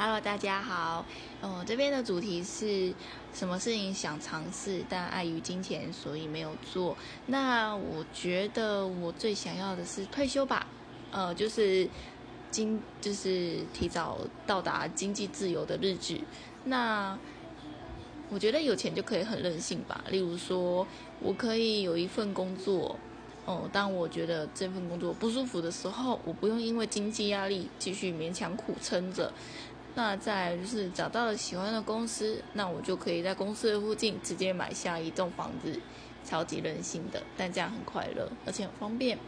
Hello，大家好。嗯，这边的主题是什么事情想尝试，但碍于金钱，所以没有做。那我觉得我最想要的是退休吧。呃，就是经，就是提早到达经济自由的日子。那我觉得有钱就可以很任性吧。例如说，我可以有一份工作。哦，当我觉得这份工作不舒服的时候，我不用因为经济压力继续勉强苦撑着。那再就是找到了喜欢的公司，那我就可以在公司的附近直接买下一栋房子，超级任性的，但这样很快乐，而且很方便。